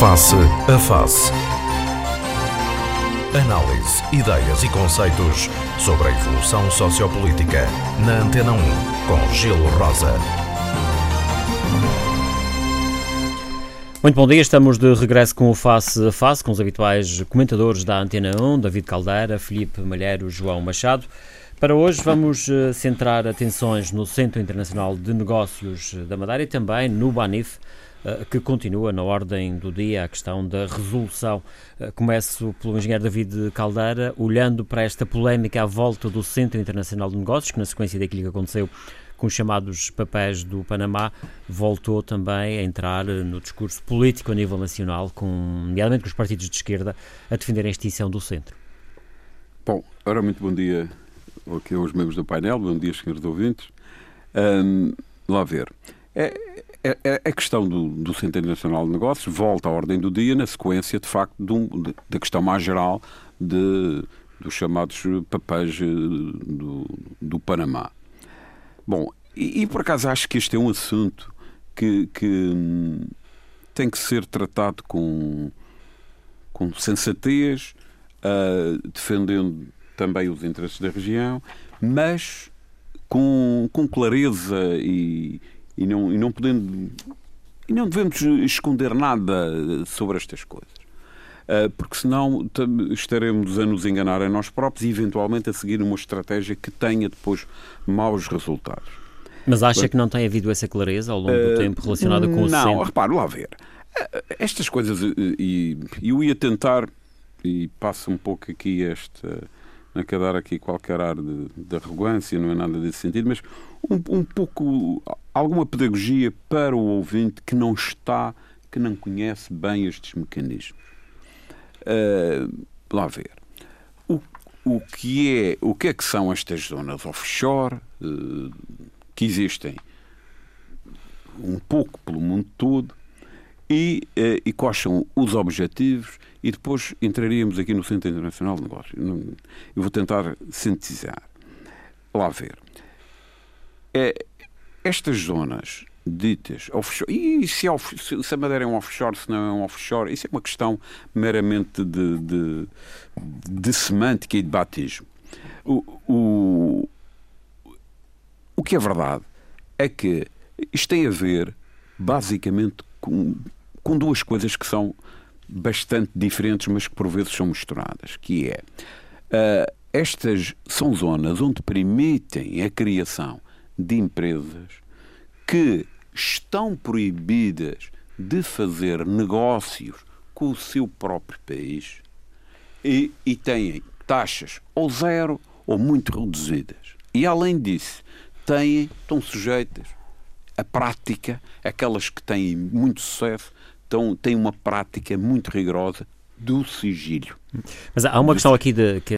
Face a Face. Análise, ideias e conceitos sobre a evolução sociopolítica. Na Antena 1, com Gelo Rosa. Muito bom dia, estamos de regresso com o Face a Face, com os habituais comentadores da Antena 1, David Caldeira, Felipe Malheiro, João Machado. Para hoje vamos eh, centrar atenções no Centro Internacional de Negócios da Madeira e também no BANIF, eh, que continua na ordem do dia a questão da resolução. Eh, começo pelo engenheiro David Caldeira, olhando para esta polémica à volta do Centro Internacional de Negócios, que na sequência daquilo que aconteceu com os chamados papéis do Panamá, voltou também a entrar no discurso político a nível nacional, com, nomeadamente com os partidos de esquerda, a defender a extinção do centro. Bom, ora, muito bom dia aqui aos membros do painel, bom dia, senhores ouvintes. Um, lá ver. É, é, é, a questão do, do Centro Internacional de Negócios volta à ordem do dia na sequência, de facto, de, da questão mais geral de, dos chamados papéis eh, do, do Panamá. Bom, e, e, por acaso acho que este é um assunto que, que hum, tem que ser tratado com, com sensatez, uh, defendendo também os interesses da região, mas com, com clareza e, e, não, e não podendo. E não devemos esconder nada sobre estas coisas. Uh, porque senão estaremos a nos enganar a nós próprios e eventualmente a seguir uma estratégia que tenha depois maus resultados. Mas acha que não tem havido essa clareza ao longo do uh, tempo relacionada com o Não, centro? repare, lá ver. Estas coisas, e eu ia tentar, e passo um pouco aqui esta não quero dar aqui qualquer ar de, de, arrogância, não é nada desse sentido, mas um, um, pouco, alguma pedagogia para o ouvinte que não está, que não conhece bem estes mecanismos. Uh, lá ver. O, o, que é, o que é que são estas zonas offshore uh, que existem um pouco pelo mundo todo e, uh, e quais são os objetivos e depois entraríamos aqui no Centro Internacional de Negócios. Eu vou tentar sintetizar. Lá ver. É, estas zonas ditas offshore, e se, é se, a Madeira é um offshore, se não é um offshore, isso é uma questão meramente de, de, de semântica e de batismo. O, o, o que é verdade é que isto tem a ver, basicamente, com, com duas coisas que são bastante diferentes, mas que por vezes são misturadas, que é uh, estas são zonas onde permitem a criação de empresas que estão proibidas de fazer negócios com o seu próprio país e, e têm taxas ou zero ou muito reduzidas. E além disso, têm, estão sujeitas à prática, aquelas que têm muito sucesso, então tem uma prática muito rigorosa do sigilo. Mas há uma questão aqui de, que